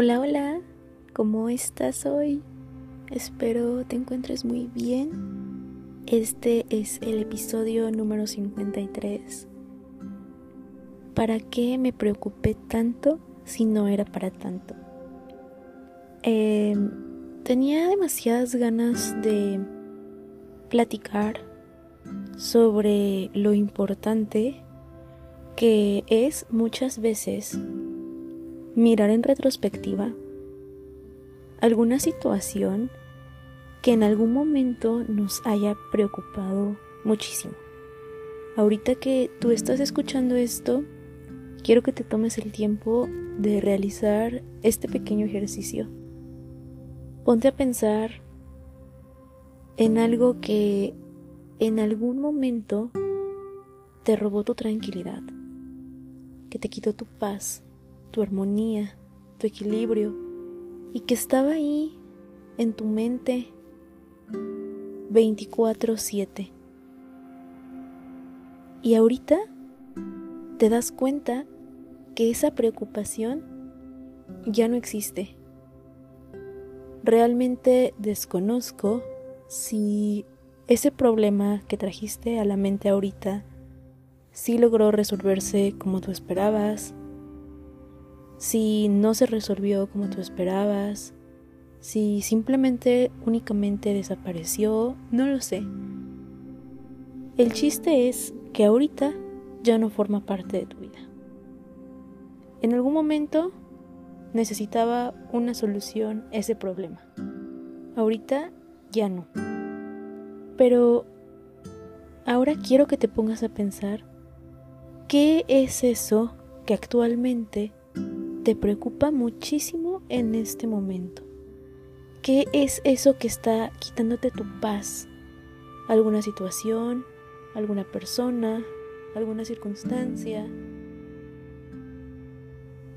Hola, hola, ¿cómo estás hoy? Espero te encuentres muy bien. Este es el episodio número 53. ¿Para qué me preocupé tanto si no era para tanto? Em, tenía demasiadas ganas de platicar sobre lo importante que es muchas veces mirar en retrospectiva alguna situación que en algún momento nos haya preocupado muchísimo. Ahorita que tú estás escuchando esto, quiero que te tomes el tiempo de realizar este pequeño ejercicio. Ponte a pensar en algo que en algún momento te robó tu tranquilidad, que te quitó tu paz, tu armonía, tu equilibrio y que estaba ahí en tu mente 24/7. Y ahorita te das cuenta que esa preocupación ya no existe. Realmente desconozco si ese problema que trajiste a la mente ahorita sí logró resolverse como tú esperabas, si no se resolvió como tú esperabas, si simplemente únicamente desapareció, no lo sé. El chiste es que ahorita ya no forma parte de tu vida. En algún momento necesitaba una solución a ese problema. Ahorita ya no. Pero ahora quiero que te pongas a pensar qué es eso que actualmente te preocupa muchísimo en este momento? ¿Qué es eso que está quitándote tu paz? ¿Alguna situación? ¿Alguna persona? ¿Alguna circunstancia?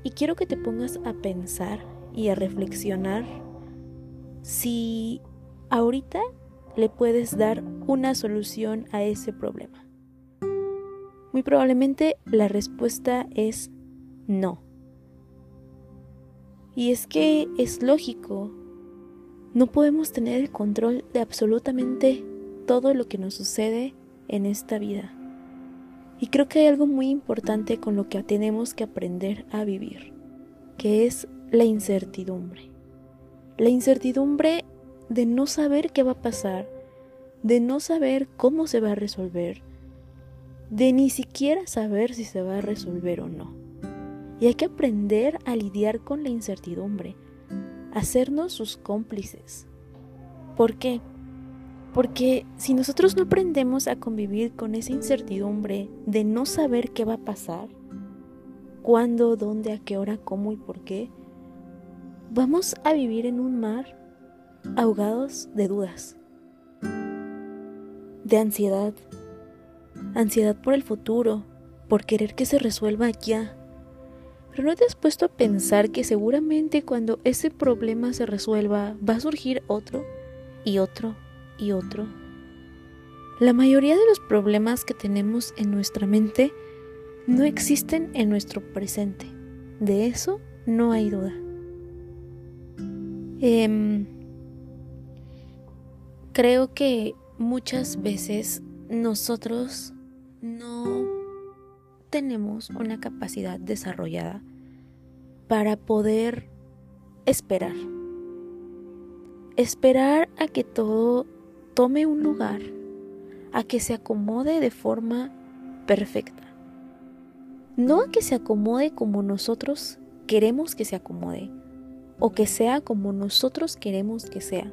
Y quiero que te pongas a pensar y a reflexionar si ahorita le puedes dar una solución a ese problema. Muy probablemente la respuesta es no. Y es que es lógico, no podemos tener el control de absolutamente todo lo que nos sucede en esta vida. Y creo que hay algo muy importante con lo que tenemos que aprender a vivir, que es la incertidumbre. La incertidumbre de no saber qué va a pasar, de no saber cómo se va a resolver, de ni siquiera saber si se va a resolver o no. Y hay que aprender a lidiar con la incertidumbre, hacernos sus cómplices. ¿Por qué? Porque si nosotros no aprendemos a convivir con esa incertidumbre de no saber qué va a pasar, cuándo, dónde, a qué hora, cómo y por qué, vamos a vivir en un mar ahogados de dudas, de ansiedad, ansiedad por el futuro, por querer que se resuelva ya, pero ¿no te has puesto a pensar que seguramente cuando ese problema se resuelva va a surgir otro y otro y otro? La mayoría de los problemas que tenemos en nuestra mente no existen en nuestro presente. De eso no hay duda. Em, creo que muchas veces nosotros no tenemos una capacidad desarrollada para poder esperar. Esperar a que todo tome un lugar, a que se acomode de forma perfecta. No a que se acomode como nosotros queremos que se acomode, o que sea como nosotros queremos que sea.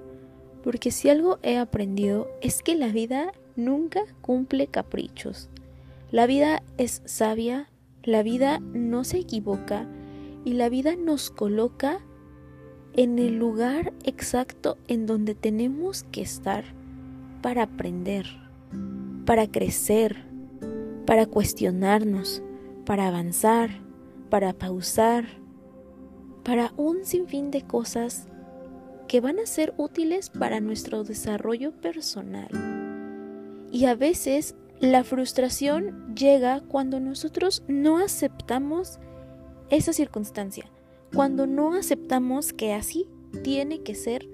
Porque si algo he aprendido es que la vida nunca cumple caprichos. La vida es sabia, la vida no se equivoca y la vida nos coloca en el lugar exacto en donde tenemos que estar para aprender, para crecer, para cuestionarnos, para avanzar, para pausar, para un sinfín de cosas que van a ser útiles para nuestro desarrollo personal. Y a veces la frustración llega cuando nosotros no aceptamos esa circunstancia, cuando no aceptamos que así tiene que ser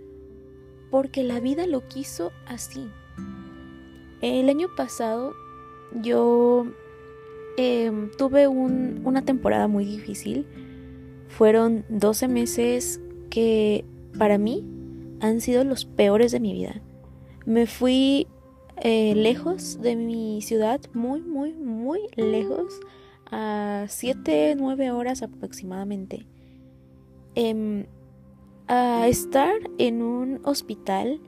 porque la vida lo quiso así. El año pasado yo em, tuve una temporada muy difícil. Fueron 12 meses que para mí han sido los peores de mi vida. Me fui eh, lejos de mi ciudad, muy, muy, muy lejos, a 7, 9 horas aproximadamente. Em, a estar en un hospital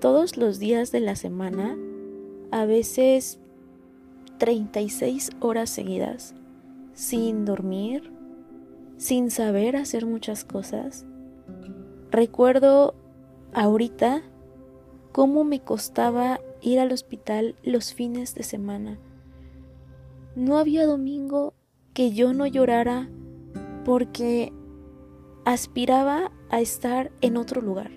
todos los días de la semana, a veces 36 horas seguidas, sin dormir, sin saber hacer muchas cosas. Recuerdo ahorita cómo me costaba ir al hospital los fines de semana. No había domingo que yo no llorara porque aspiraba a estar en otro lugar.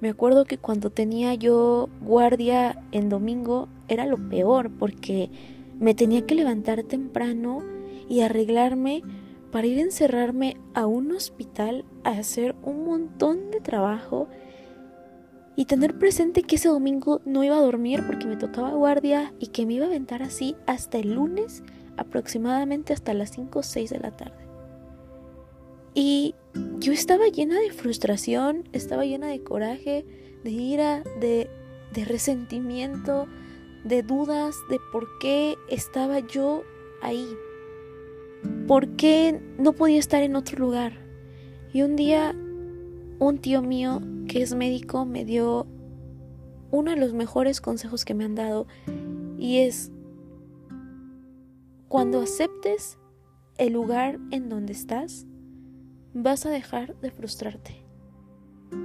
Me acuerdo que cuando tenía yo guardia en domingo era lo peor porque me tenía que levantar temprano y arreglarme para ir a encerrarme a un hospital a hacer un montón de trabajo y tener presente que ese domingo no iba a dormir porque me tocaba guardia y que me iba a aventar así hasta el lunes aproximadamente hasta las 5 o 6 de la tarde. Y yo estaba llena de frustración, estaba llena de coraje, de ira, de, de resentimiento, de dudas de por qué estaba yo ahí, por qué no podía estar en otro lugar. Y un día un tío mío que es médico me dio uno de los mejores consejos que me han dado y es cuando aceptes el lugar en donde estás, vas a dejar de frustrarte.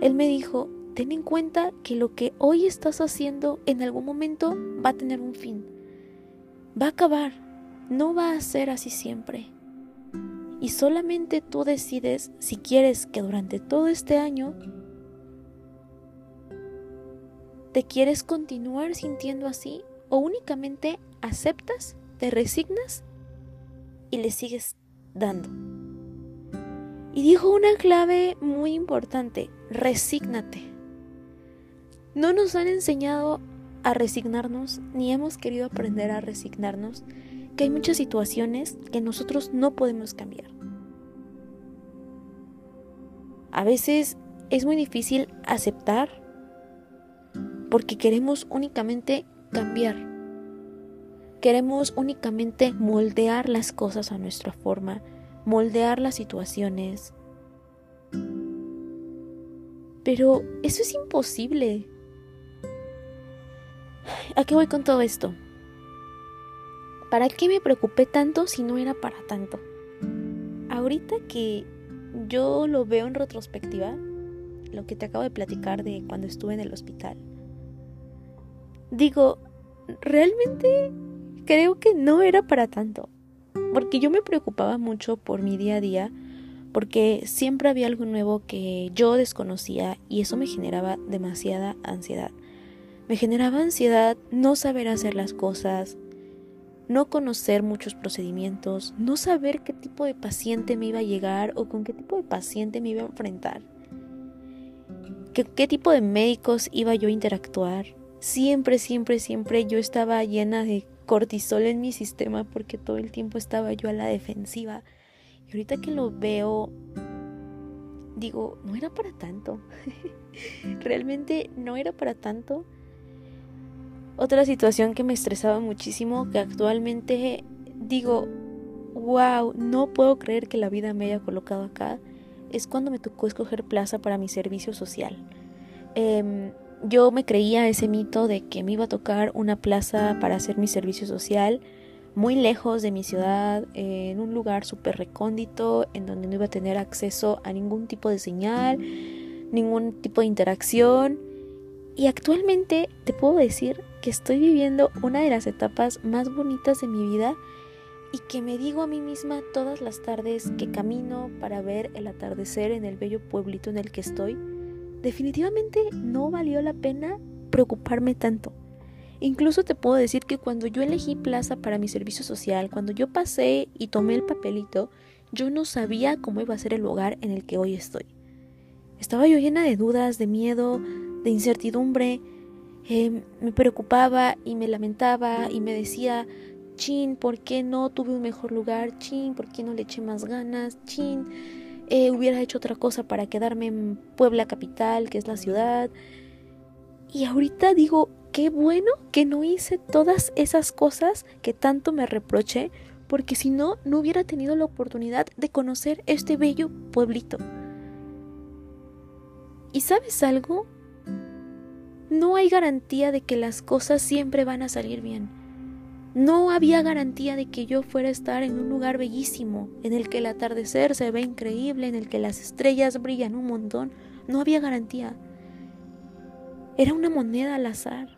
Él me dijo, ten en cuenta que lo que hoy estás haciendo en algún momento va a tener un fin. Va a acabar, no va a ser así siempre. Y solamente tú decides si quieres que durante todo este año te quieres continuar sintiendo así o únicamente aceptas, te resignas y le sigues dando. Y dijo una clave muy importante, resígnate. No nos han enseñado a resignarnos, ni hemos querido aprender a resignarnos, que hay muchas situaciones que nosotros no podemos cambiar. A veces es muy difícil aceptar porque queremos únicamente cambiar. Queremos únicamente moldear las cosas a nuestra forma moldear las situaciones. Pero eso es imposible. ¿A qué voy con todo esto? ¿Para qué me preocupé tanto si no era para tanto? Ahorita que yo lo veo en retrospectiva, lo que te acabo de platicar de cuando estuve en el hospital, digo, realmente creo que no era para tanto porque yo me preocupaba mucho por mi día a día, porque siempre había algo nuevo que yo desconocía y eso me generaba demasiada ansiedad. Me generaba ansiedad no saber hacer las cosas, no conocer muchos procedimientos, no saber qué tipo de paciente me iba a llegar o con qué tipo de paciente me iba a enfrentar, qué, qué tipo de médicos iba yo a interactuar. Siempre, siempre, siempre yo estaba llena de cortisol en mi sistema porque todo el tiempo estaba yo a la defensiva. Y ahorita que lo veo, digo, no era para tanto. Realmente no era para tanto. Otra situación que me estresaba muchísimo, que actualmente digo, wow, no puedo creer que la vida me haya colocado acá, es cuando me tocó escoger plaza para mi servicio social. Eh, yo me creía ese mito de que me iba a tocar una plaza para hacer mi servicio social muy lejos de mi ciudad, en un lugar súper recóndito, en donde no iba a tener acceso a ningún tipo de señal, ningún tipo de interacción. Y actualmente te puedo decir que estoy viviendo una de las etapas más bonitas de mi vida y que me digo a mí misma todas las tardes que camino para ver el atardecer en el bello pueblito en el que estoy, definitivamente no valió la pena preocuparme tanto. Incluso te puedo decir que cuando yo elegí plaza para mi servicio social, cuando yo pasé y tomé el papelito, yo no sabía cómo iba a ser el lugar en el que hoy estoy. Estaba yo llena de dudas, de miedo, de incertidumbre. Eh, me preocupaba y me lamentaba y me decía, chin, ¿por qué no tuve un mejor lugar? Chin, ¿por qué no le eché más ganas? Chin, eh, hubiera hecho otra cosa para quedarme en Puebla capital, que es la ciudad. Y ahorita digo, qué bueno que no hice todas esas cosas que tanto me reproché, porque si no, no hubiera tenido la oportunidad de conocer este bello pueblito. ¿Y sabes algo? No hay garantía de que las cosas siempre van a salir bien. No había garantía de que yo fuera a estar en un lugar bellísimo, en el que el atardecer se ve increíble, en el que las estrellas brillan un montón. No había garantía. Era una moneda al azar.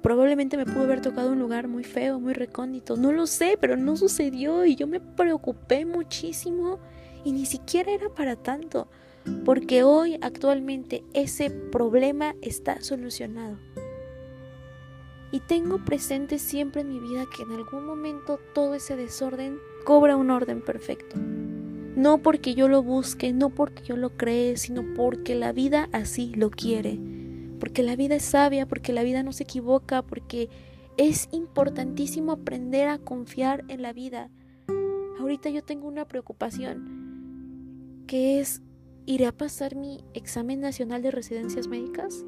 Probablemente me pudo haber tocado un lugar muy feo, muy recóndito. No lo sé, pero no sucedió y yo me preocupé muchísimo y ni siquiera era para tanto, porque hoy actualmente ese problema está solucionado. Y tengo presente siempre en mi vida que en algún momento todo ese desorden cobra un orden perfecto. No porque yo lo busque, no porque yo lo cree, sino porque la vida así lo quiere. Porque la vida es sabia, porque la vida no se equivoca, porque es importantísimo aprender a confiar en la vida. Ahorita yo tengo una preocupación, que es, ¿iré a pasar mi examen nacional de residencias médicas?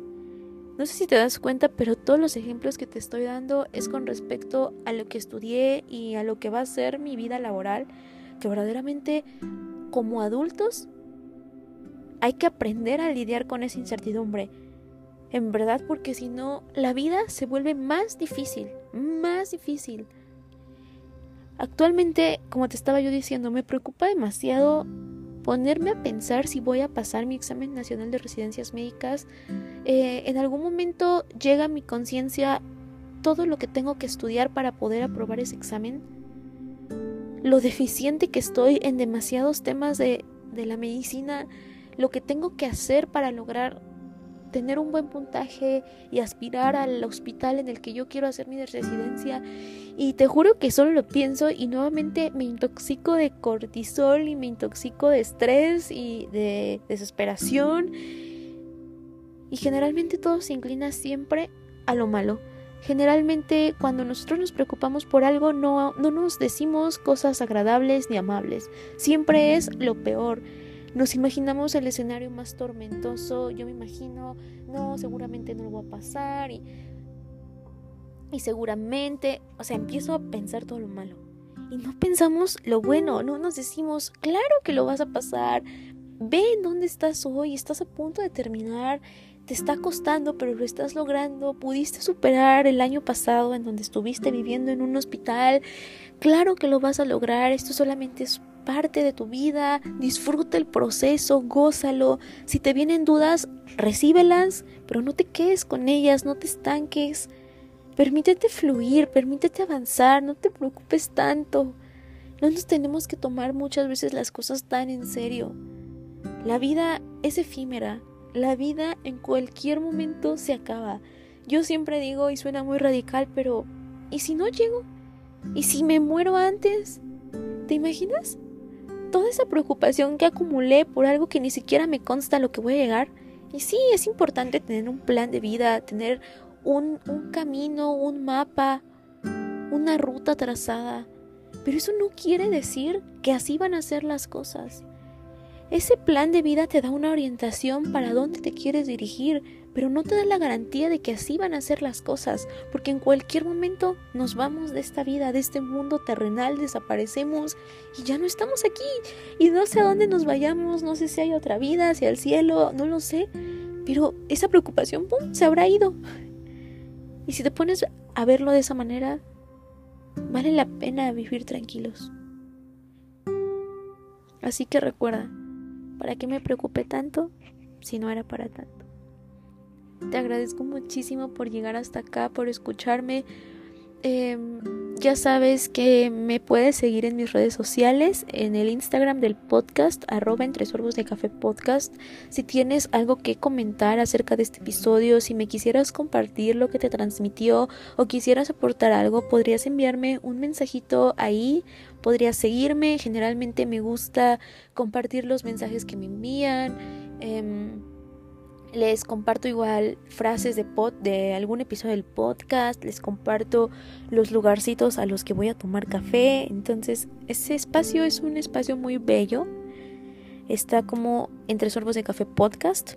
No sé si te das cuenta, pero todos los ejemplos que te estoy dando es con respecto a lo que estudié y a lo que va a ser mi vida laboral, que verdaderamente como adultos hay que aprender a lidiar con esa incertidumbre. En verdad, porque si no, la vida se vuelve más difícil, más difícil. Actualmente, como te estaba yo diciendo, me preocupa demasiado ponerme a pensar si voy a pasar mi examen nacional de residencias médicas. Eh, en algún momento llega a mi conciencia todo lo que tengo que estudiar para poder aprobar ese examen. Lo deficiente que estoy en demasiados temas de, de la medicina. Lo que tengo que hacer para lograr tener un buen puntaje y aspirar al hospital en el que yo quiero hacer mi residencia. Y te juro que solo lo pienso y nuevamente me intoxico de cortisol y me intoxico de estrés y de desesperación. Y generalmente todo se inclina siempre a lo malo. Generalmente cuando nosotros nos preocupamos por algo no, no nos decimos cosas agradables ni amables. Siempre es lo peor. Nos imaginamos el escenario más tormentoso, yo me imagino, no, seguramente no lo va a pasar y seguramente, o sea, empiezo a pensar todo lo malo. Y no pensamos lo bueno, no nos decimos, claro que lo vas a pasar, ve en dónde estás hoy, estás a punto de terminar, te está costando, pero lo estás logrando, pudiste superar el año pasado en donde estuviste viviendo en un hospital, claro que lo vas a lograr, esto solamente es parte de tu vida, disfruta el proceso, gózalo. Si te vienen dudas, recíbelas, pero no te quedes con ellas, no te estanques. Permítete fluir, permítete avanzar, no te preocupes tanto. No nos tenemos que tomar muchas veces las cosas tan en serio. La vida es efímera, la vida en cualquier momento se acaba. Yo siempre digo, y suena muy radical, pero ¿y si no llego? ¿Y si me muero antes? ¿Te imaginas? toda esa preocupación que acumulé por algo que ni siquiera me consta lo que voy a llegar. Y sí, es importante tener un plan de vida, tener un, un camino, un mapa, una ruta trazada. Pero eso no quiere decir que así van a ser las cosas. Ese plan de vida te da una orientación para dónde te quieres dirigir, pero no te da la garantía de que así van a ser las cosas, porque en cualquier momento nos vamos de esta vida, de este mundo terrenal, desaparecemos y ya no estamos aquí. Y no sé a dónde nos vayamos, no sé si hay otra vida, hacia el cielo, no lo sé, pero esa preocupación, ¡pum!, se habrá ido. Y si te pones a verlo de esa manera, vale la pena vivir tranquilos. Así que recuerda, ¿para qué me preocupé tanto si no era para tanto? Te agradezco muchísimo por llegar hasta acá, por escucharme. Em, Ya sabes que me puedes seguir en mis redes sociales, en el Instagram del podcast, arroba entre de café podcast. Si tienes algo que comentar acerca de este episodio, si me quisieras compartir lo que te transmitió o quisieras aportar algo, podrías enviarme un mensajito ahí, podrías seguirme. Generalmente me gusta compartir los mensajes que me envían. Em, les comparto igual frases de, pod, de algún episodio del podcast, les comparto los lugarcitos a los que voy a tomar café. Entonces, ese espacio es un espacio muy bello. Está como entre sorbos de café podcast.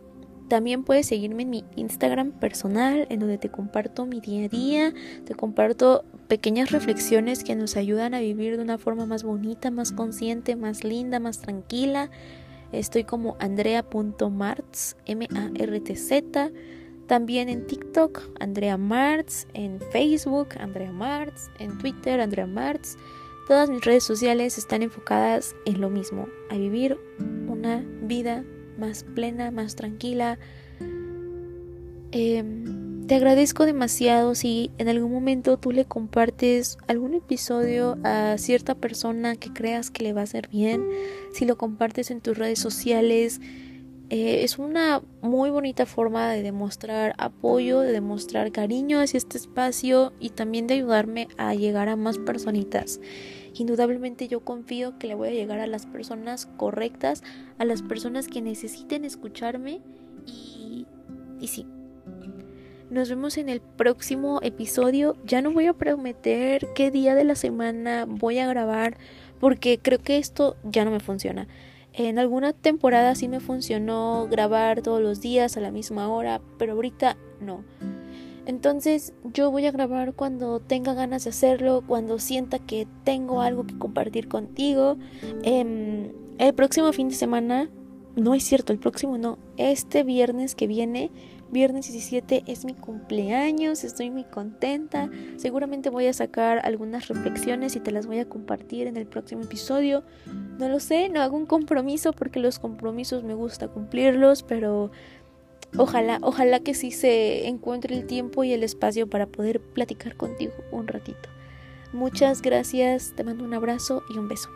También puedes seguirme en mi Instagram personal, en donde te comparto mi día a día, te comparto pequeñas reflexiones que nos ayudan a vivir de una forma más bonita, más consciente, más linda, más tranquila. Estoy como andrea.martz, M-A-R-T-Z. También en TikTok, Andrea Martz. En Facebook, Andrea Martz. En Twitter, Andrea Martz. Todas mis redes sociales están enfocadas en lo mismo, a vivir una vida más plena, más tranquila. Eh, te agradezco demasiado si en algún momento tú le compartes algún episodio a cierta persona que creas que le va a hacer bien, si lo compartes en tus redes sociales. Eh, es una muy bonita forma de demostrar apoyo, de demostrar cariño hacia este espacio y también de ayudarme a llegar a más personitas. Indudablemente yo confío que le voy a llegar a las personas correctas, a las personas que necesiten escucharme y, y sí, nos vemos en el próximo episodio. Ya no voy a prometer qué día de la semana voy a grabar porque creo que esto ya no me funciona. En alguna temporada sí me funcionó grabar todos los días a la misma hora, pero ahorita no. Entonces yo voy a grabar cuando tenga ganas de hacerlo, cuando sienta que tengo algo que compartir contigo. Em, el próximo fin de semana, no es cierto, el próximo no, este viernes que viene Viernes 17 es mi cumpleaños, estoy muy contenta. Seguramente voy a sacar algunas reflexiones y te las voy a compartir en el próximo episodio. No lo sé, no hago un compromiso porque los compromisos me gusta cumplirlos, pero ojalá, ojalá que sí se encuentre el tiempo y el espacio para poder platicar contigo un ratito. Muchas gracias, te mando un abrazo y un beso.